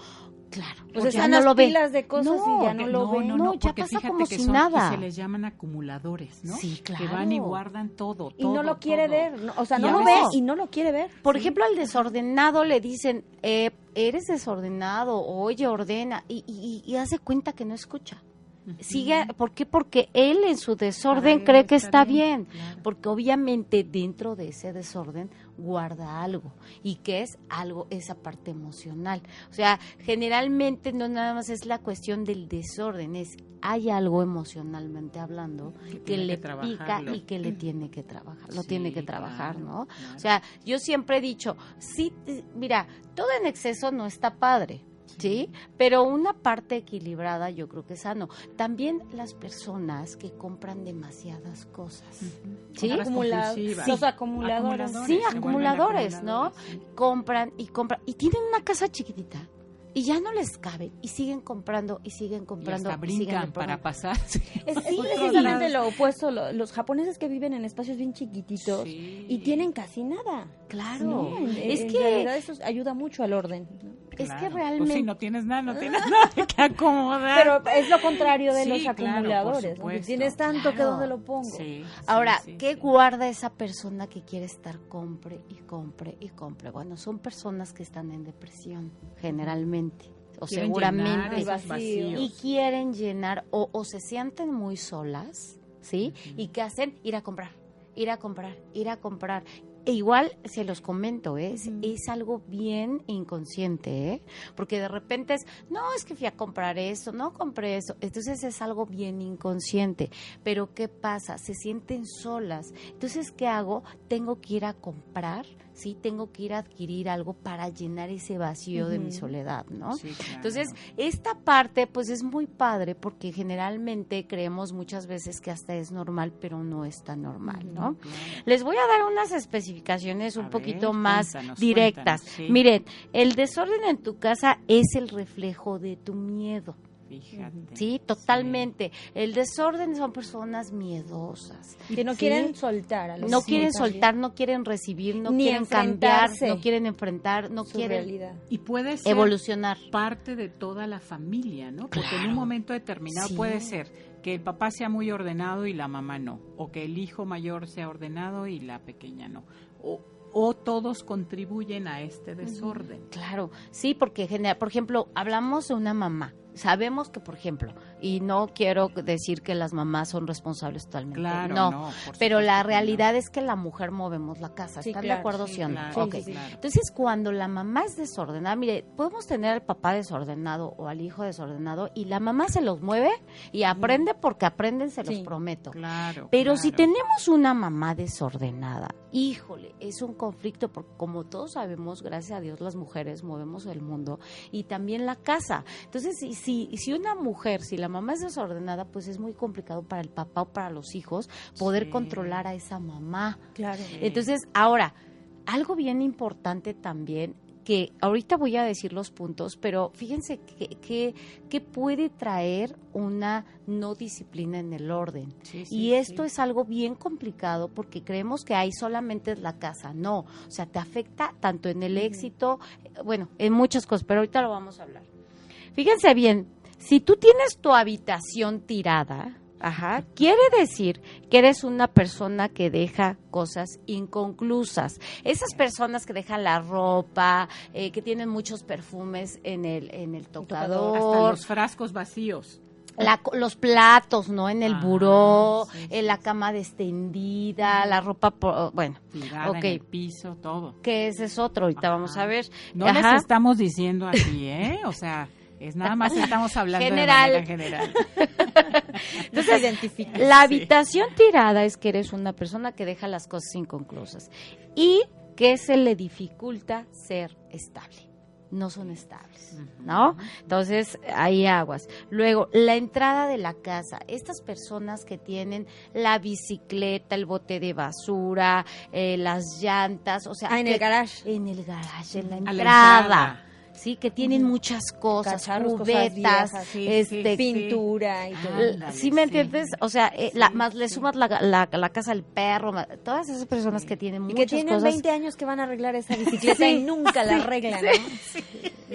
Claro. Pues porque están ya no las lo ve. pilas de cosas y ya no lo ve. no, ya pasa como que si son- nada. que se les llaman acumuladores, ¿no? Sí, Que van y claro. guardan todo, Y no lo quiere todo. ver, o sea, no lo ve y no lo quiere ver. Por ejemplo, al desordenado le dicen, eh, eres desordenado, oye, ordena, y, y, y hace cuenta que no escucha. Sigue, ¿por qué? Porque él en su desorden cree que está está bien, bien, claro. porque obviamente dentro de ese desorden guarda algo y que es algo esa parte emocional. O sea, generalmente no nada más es la cuestión del desorden, es hay algo emocionalmente hablando Que le que pica y que le tiene que trabajar, lo Sí, tiene que trabajar, claro, ¿no? claro. O sea, yo siempre he dicho, sí, mira, todo en exceso no está padre. ¿Sí? Pero una parte equilibrada yo creo que es sano. También las personas que compran demasiadas cosas. ¿Sí? Acumula-. Los acumuladores. Sí, acumuladores, ¿no? sí. Compran y compran. Y tienen una casa chiquitita. Y ya no les cabe. Y siguen comprando y siguen Y comprando. hasta y siguen brincan comprando. para pasar. sí. Precisamente lo opuesto, lo- los japoneses que viven en espacios bien chiquititos Sí. y tienen casi nada. Claro. No, en, es en que realidad eso ayuda mucho al orden. ¿no? Es que Claro. realmente Pues si no tienes nada, no tienes nada que acomodar. Pero es lo contrario de Sí, los claro, acumuladores. supuesto. tienes tanto que Claro. dónde lo pongo. Sí, Ahora, sí, ¿qué guarda esa persona que quiere estar compre y compre y compre? Bueno, son personas que están en depresión, generalmente, o Quieren seguramente, vacíos. y quieren llenar o, o se sienten muy solas, ¿sí? ¿Y qué hacen? Ir a comprar, ir a comprar, ir a comprar. E igual se los comento, ¿eh? es, es algo bien inconsciente, ¿eh? porque de repente es, no, es que fui a comprar eso, no compré eso, entonces es algo bien inconsciente, pero ¿qué pasa? Se sienten solas, entonces ¿qué hago? Tengo que ir a comprar, ¿sí? Tengo que ir a adquirir algo para llenar ese vacío de mi soledad, ¿no? Sí, claro. Entonces, esta parte pues es muy padre porque generalmente creemos muchas veces que hasta es normal, pero no es tan normal, ¿no? Claro. Les voy a dar unas especificaciones un poquito más cuéntanos, directas. cuéntanos, sí. Miren, el desorden en tu casa es el reflejo de tu miedo. Fíjate. Sí, totalmente. El desorden son personas miedosas. Que no Sí. quieren soltar a los No quieren también soltar, no quieren recibir, no Ni quieren cambiar, no quieren enfrentar, no su quieren realidad. Y puede ser evolucionar. parte de toda la familia, ¿no? Porque en un momento determinado Sí. puede ser que el papá sea muy ordenado y la mamá no, o que el hijo mayor sea ordenado y la pequeña no, o, o todos contribuyen a este desorden. Claro, sí, porque genera, por ejemplo, hablamos de una mamá. Sabemos que, por ejemplo, y no quiero decir que las mamás son responsables totalmente. Claro, no, pero la no. realidad es que la mujer movemos la casa. Sí, ¿Están claro, de acuerdo, sí, sí, o no? claro. Entonces, cuando la mamá es desordenada, mire, podemos tener al papá desordenado o al hijo desordenado y la mamá se los mueve y aprende porque aprenden, se los prometo. Claro. Pero si tenemos una mamá desordenada, híjole, es un conflicto porque como todos sabemos, gracias a Dios las mujeres movemos el mundo y también la casa. Entonces, si, si, si una mujer, si la mamá es desordenada, pues es muy complicado para el papá o para los hijos poder Sí. controlar a esa mamá. Claro. Entonces, ahora, algo bien importante también que ahorita voy a decir los puntos, pero fíjense que, que, que puede traer una no disciplina en el orden. Sí, sí, y esto sí. es algo bien complicado porque creemos que ahí solamente es la casa. No, o sea, te afecta tanto en el éxito, eh, bueno, en muchas cosas, pero ahorita lo vamos a hablar. Fíjense bien, si tú tienes tu habitación tirada, ajá, quiere decir que eres una persona que deja cosas inconclusas. Esas personas que dejan la ropa, eh, que tienen muchos perfumes en el en el tocador, Hasta los frascos vacíos. la- los platos, ¿no? En el Ah, buró, sí, sí, en la cama extendida, la ropa, por, bueno, Tirada Ok. en el piso, todo. que ese es otro, ahorita Ajá. vamos a ver. No Ajá. les estamos diciendo aquí, ¿eh? O sea, es nada más estamos hablando General. de manera general. Entonces, identifica. la habitación tirada es que eres una persona que deja las cosas inconclusas. Y ¿qué se le dificulta ser estable? No son estables, ¿no? Entonces, hay aguas. Luego, la entrada de la casa. Estas personas que tienen la bicicleta, el bote de basura, eh, las llantas, o sea... Ah, en el que- garage. En el garage, en la A la entrada. Sí, que tienen muchas cosas, Cacharros, cosas cubetas, viejas, sí, este, sí. Pintura y todo. Ándale, ¿Sí me sí. entiendes? O sea, eh, la- Sí, más le sumas la, la, la casa del perro, todas esas personas que tienen Y muchas que tienen cosas. 20 años que van a arreglar esa bicicleta Sí, y nunca la arreglan, ¿no?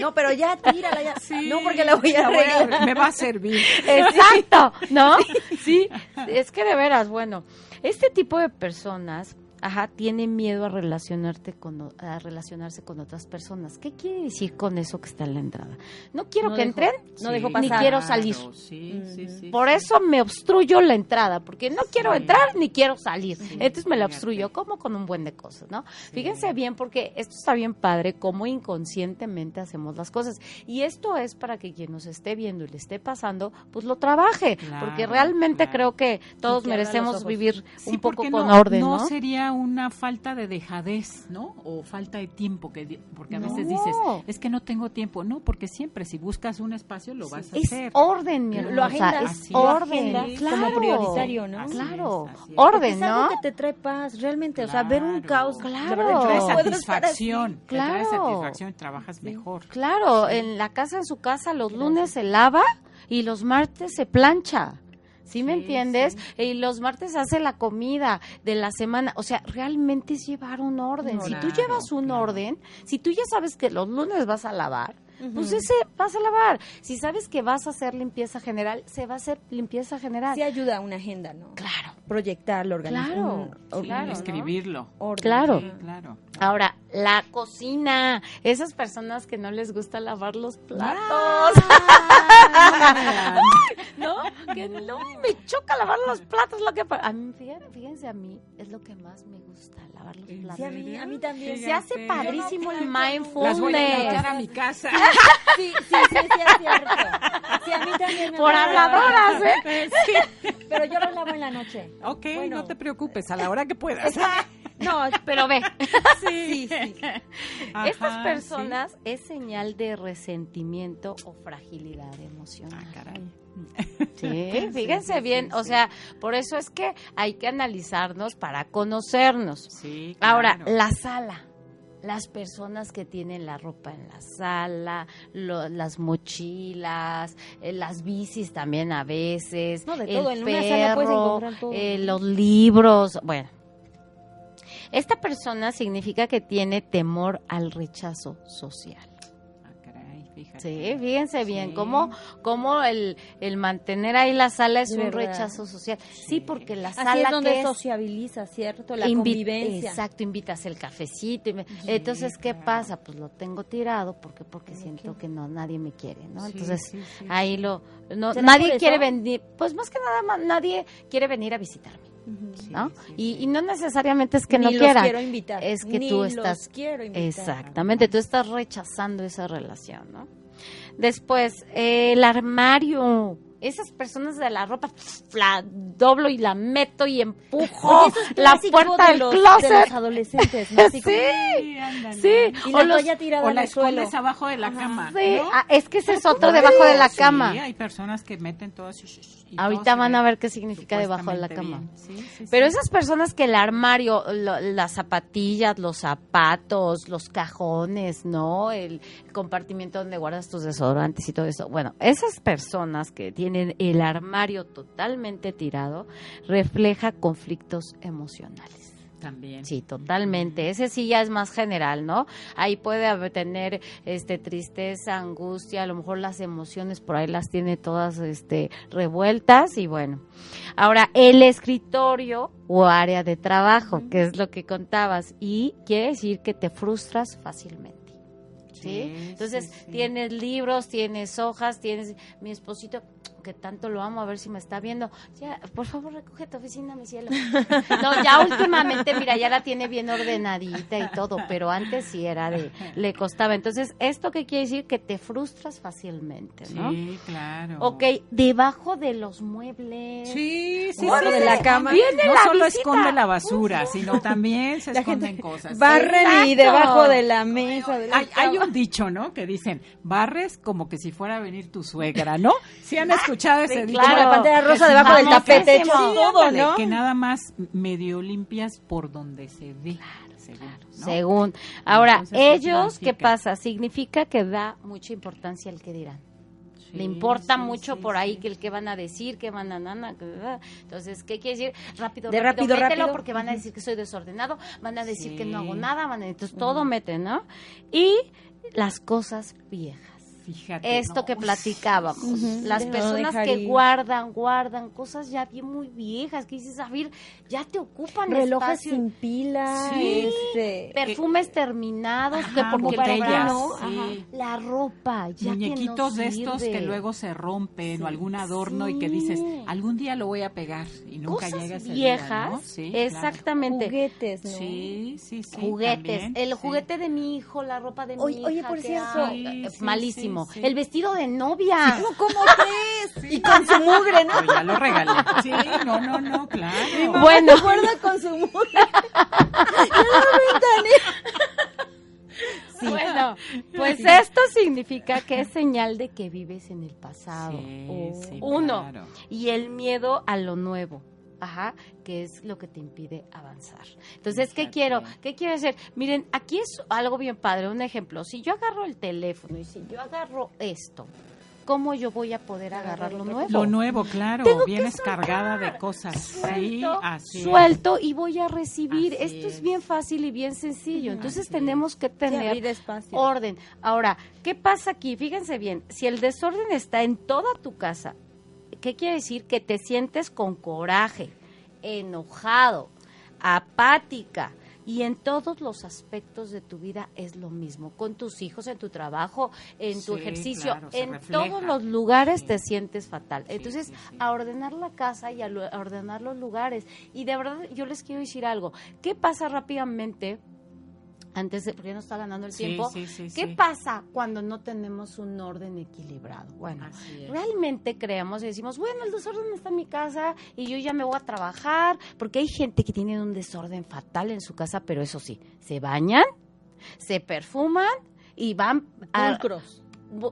No, pero ya tírala ya. Sí, no porque la voy a la voy a- arreglar. me va a servir. Exacto, ¿no? Sí, es que de veras, bueno, este tipo de personas, ajá, tienen miedo a relacionarte con a relacionarse con otras personas. ¿Qué quiere decir con eso que está en la entrada? No quiero No que dejo- entren, no dejo ni pasar. quiero salir. Sí, sí, sí. Por eso me obstruyo la entrada, porque no quiero entrar ni quiero salir. Entonces me la fíjate. obstruyo, como con un buen de cosas, ¿no? Fíjense bien, porque esto está bien padre, cómo inconscientemente hacemos las cosas. Y esto es para que quien nos esté viendo y le esté pasando, pues lo trabaje, Claro, porque realmente claro. creo que todos merecemos vivir Sí, un poco con no, orden, ¿no? No sería una falta de dejadez, ¿no? O falta de tiempo, que porque a veces No. dices, es que no tengo tiempo. No, porque siempre si buscas un espacio lo vas a Es hacer. orden, mi Lo hermosa, agendas, es así lo orden, agendas claro. como prioritario, ¿no? Así Claro, es, así es. Orden, es algo ¿no? que te trae paz, realmente. O sea, ver un Claro. caos. Claro. La verdad, Trae satisfacción, te trae Claro. satisfacción, trabajas mejor. Claro, en la casa, en su casa, los lunes se lava y los martes se plancha. ¿Sí me Sí, entiendes? sí. Y los martes hace la comida de la semana. O sea, realmente es llevar un orden. si tú Claro, llevas un claro. orden, si tú ya sabes que los lunes vas a lavar, pues ese vas a lavar. Si sabes que vas a hacer limpieza general, se va a hacer limpieza general. Sí ayuda a una agenda, ¿no? Claro. Proyectarlo, organizar. Claro, un- sí, claro, ¿no? Escribirlo. Orden. Claro. Sí, claro. Ahora, la cocina. Esas personas que no les gusta lavar los platos. Ah, ¿no? Que no me choca lavar los platos, lo que a mí, fíjense, fíjense, a mí es lo que más me gusta, lavar los ¿En platos. Sí, a mí, a mí también. Se hace padrísimo el Las voy a mindfulness. a mi casa. Sí, sí, sí, sí, es cierto. Sí, a mí también me Por gusta. habladoras, ¿eh? Pero yo los lavo en la noche. Ok, Bueno. no te preocupes, a la hora que puedas. No, Pero ve, sí, sí. Ajá, estas sí. personas es señal de resentimiento o fragilidad emocional. Ah, caray. Sí, fíjense sí, bien, o sea, por eso es que hay que analizarnos para conocernos. Sí, Ahora, la sala. Las personas que tienen la ropa en la sala, lo- las mochilas, eh, las bicis también a veces, No, de el todo, en una sala puedes perro, todo. eh, los libros, bueno. Esta persona significa que tiene temor al rechazo social. Ah, caray, fíjate. Sí, fíjense bien, cómo, cómo el, el mantener ahí la sala es De un verdad. rechazo social. Sí, porque la Así sala es donde que es sociabiliza, ¿cierto? La convivencia. Exacto, invitas el cafecito. y me- Entonces, ¿qué claro. pasa? Pues lo tengo tirado porque porque siento que no nadie me quiere, ¿no? Entonces, ahí lo no ¿Será nadie quiere venir, pues más que nada nadie quiere venir a visitarme. ¿No? sí, y, sí. y no necesariamente es que Ni no los quieran. quiero invitar. Es que Ni tú los estás quiero invitar. Exactamente, tú estás rechazando esa relación, ¿no? Después, el armario. Esas personas de la ropa, la doblo y la meto y empujo Oye, la puerta de del los, de closet. los adolescentes, ¿no? Así como- Sí, sí. Y O la los- tirada O en la escondes abajo de la cama. Sí, ¿no? ah, es que ese es otro debajo de la Sí, cama. hay personas que meten todas. todo Ahorita van a ver qué significa debajo de la cama. Sí, Pero sí. esas personas que el armario, lo- las zapatillas, los zapatos, los cajones, ¿no? El compartimiento donde guardas tus desodorantes y todo eso. Bueno, esas personas que tienen el armario totalmente tirado, refleja conflictos emocionales. También. Sí, totalmente. Ese sí ya es más general, ¿no? Ahí puede tener este tristeza, angustia, a lo mejor las emociones por ahí las tiene todas este revueltas y bueno. Ahora, el escritorio o área de trabajo, que es lo que contabas y quiere decir que te frustras fácilmente. ¿Sí? Sí, Entonces, sí, sí. tienes libros, tienes hojas, tienes mi esposito que tanto lo amo, a ver si me está viendo. Ya, por favor, recoge tu oficina, mi cielo. No, ya últimamente, mira, ya la tiene bien ordenadita y todo, pero antes sí era de, le costaba. Entonces, ¿esto qué quiere decir? Que te frustras fácilmente, ¿no? Sí, claro. Ok, debajo de los muebles. Sí, sí, Debajo sí. de la cama. Viene no la solo visita. esconde la basura, sino también se La esconden gente cosas. barren y debajo de la mesa. de la Hay, un dicho, ¿no? Que dicen, barres como que si fuera a venir tu suegra, ¿no? ¿Sí han escuchado ese Sí, claro. La pantera rosa Que debajo del tapete, hecho. Que nada más medio limpias por donde se ve. según, ¿no? Según. Ahora, Entonces, ¿qué ellos, ¿qué pasa? Significa que da mucha importancia al que dirán. Sí, Le importa sí, mucho sí, por ahí que el que van a decir, que van a nana, entonces, ¿qué quiere decir? Rápido, De rápido, rápido, mételo rápido. porque van a decir que soy desordenado, van a decir que no hago nada, van a, entonces todo meten, ¿no? Y las cosas viejas. Fíjate. Esto no, que platicábamos, las personas que ir. guardan, guardan cosas ya bien muy viejas, que dices, a ver, ya te ocupan Relojes espacio. sin pila, Sí. este, perfumes terminados, que Ajá, porque para botellas, no, sí. ajá, la ropa, ya Muñequitos que no de estos que luego se rompen Sí. o algún adorno y que dices, algún día lo voy a pegar y nunca cosas llega ese viejas, día, ¿no? Sí, claro. exactamente. juguetes, ¿no? Sí, sí, sí. Juguetes, también, el sí. juguete de mi hijo, la ropa de mi Oye- hija. oye, por que, cierto. ay, Sí, eh, sí, malísimo. Sí. El vestido de novia. ¿Cómo, cómo crees? Y con su mugre, ¿no? Pero ya lo regalé. Sí, no, no, no, claro. Bueno, Recuerda con su mugre. bueno, pues esto significa que es señal de que vives en el pasado. Sí, Oh. sí, Uno, claro. y el miedo a lo nuevo. Ajá, que es lo que te impide avanzar. Entonces, ¿qué quiero? ¿Qué quiero hacer? Miren, aquí es algo bien padre, un ejemplo. Si yo agarro el teléfono y si yo agarro esto, ¿cómo yo voy a poder agarrar lo nuevo? Lo nuevo, claro, Tengo vienes cargada de cosas. Sí, Suelto, así. es. suelto y voy a recibir. Así Esto es. es. bien fácil y bien sencillo. Entonces Así tenemos que Sí, tener orden. Ahora, ¿qué pasa aquí? Fíjense bien, si el desorden está en toda tu casa, ¿qué quiere decir? Que te sientes con coraje, enojado, apática. Y en todos los aspectos de tu vida es lo mismo. Con tus hijos, en tu trabajo, en tu Sí, ejercicio, claro, en refleja. todos los lugares Sí. te sientes fatal. Sí, Entonces, a ordenar la casa y a, lo- a ordenar los lugares. Y de verdad, yo les quiero decir algo. ¿Qué pasa rápidamente? Antes de, porque ya nos está ganando el Sí, tiempo. sí, sí, ¿Qué pasa cuando no tenemos un orden equilibrado? Bueno, realmente creemos y decimos, bueno, el desorden está en mi casa y yo ya me voy a trabajar, porque hay gente que tiene un desorden fatal en su casa, pero eso sí, se bañan, se perfuman y van a... Pulcros.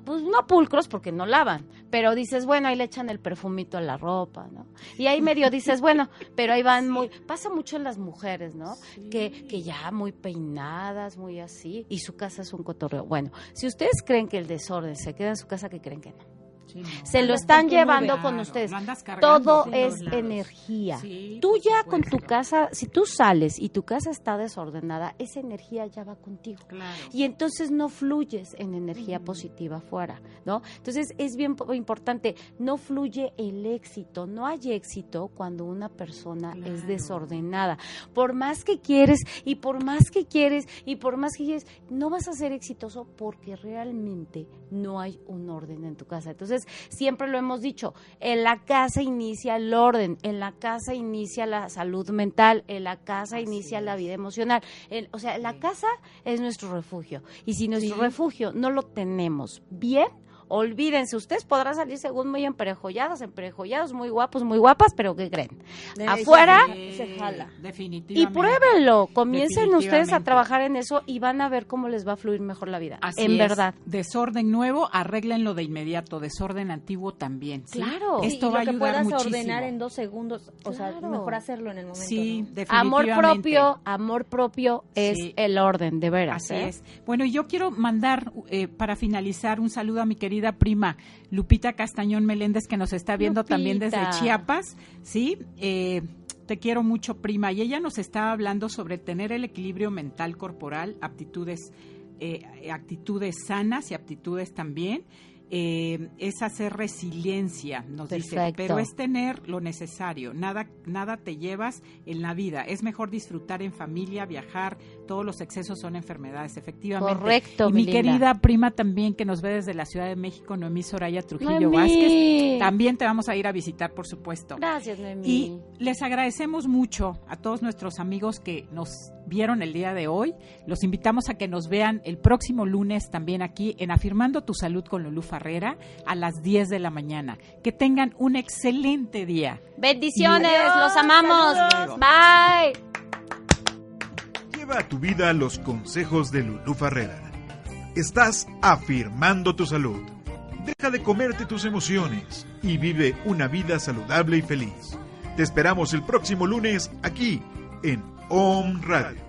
Pues no pulcros porque no lavan, pero dices, bueno, ahí le echan el perfumito a la ropa, ¿no? Y ahí medio dices, bueno, pero ahí van muy, pasa mucho en las mujeres, ¿no? Que, que ya muy peinadas, muy así, y su casa es un cotorreo. Bueno, si ustedes creen que el desorden se queda en su casa, que creen que no? Sí, no. Se lo están llevando con ustedes. Todo es energía. Sí, Tú ya con tu casa, si tú sales y tu casa está desordenada, esa energía ya va contigo. Claro. Y entonces no fluyes en energía positiva afuera, ¿no? Entonces es bien po- importante, no fluye el éxito, no hay éxito cuando una persona es desordenada. Por más que quieres y por más que quieres y por más que quieres, no vas a ser exitoso porque realmente no hay un orden en tu casa. Entonces, siempre lo hemos dicho, en la casa inicia el orden, en la casa inicia la salud mental, en la casa inicia la vida emocional. En- o sea, la casa es nuestro refugio. Y si nuestro Sí. refugio no lo tenemos bien, olvídense, ustedes podrán salir según muy emperejollados, emperejollados, muy guapos, muy guapas, pero ¿qué creen? Afuera Se jala. y pruébenlo, comiencen ustedes a trabajar en eso y van a ver cómo les va a fluir mejor la vida. Así en es. verdad. Desorden nuevo, arréglenlo de inmediato. Desorden antiguo también. ¿sí? Claro. Esto y va a lo que ayudar puedas muchísimo. ordenar en dos segundos, o sea, mejor hacerlo en el momento. Sí, ¿no? definitivamente. Amor propio, amor propio es Sí. el orden, de veras. Así ¿eh? es. Bueno, y yo quiero mandar, eh, para finalizar, un saludo a mi querida prima Lupita Castañón Meléndez, que nos está viendo también desde. Chiapas, ¿sí? Eh, te quiero mucho, prima. Y ella nos está hablando sobre tener el equilibrio mental, corporal, aptitudes, eh, actitudes sanas y aptitudes también. Eh, es hacer resiliencia, nos dice, Perfecto. pero es tener lo necesario, nada, nada te llevas en la vida, es mejor disfrutar en familia, viajar, todos los excesos son enfermedades, efectivamente. Correcto, y mi querida prima también que nos ve desde la Ciudad de México, Noemí Soraya Trujillo Noemí. Vázquez, también te vamos a ir a visitar, por supuesto. Gracias, Noemí. Y les agradecemos mucho a todos nuestros amigos que nos vieron el día de hoy. Los invitamos a que nos vean el próximo lunes también aquí en Afirmando tu Salud con Lulú Farrera a las 10 de la mañana. Que tengan un excelente día. Bendiciones, Adiós, los amamos. saludos. Bye. Lleva a tu vida los consejos de Lulú Farrera. Estás afirmando tu salud. Deja de comerte tus emociones y vive una vida saludable y feliz. Te esperamos el próximo lunes aquí en Om Radio.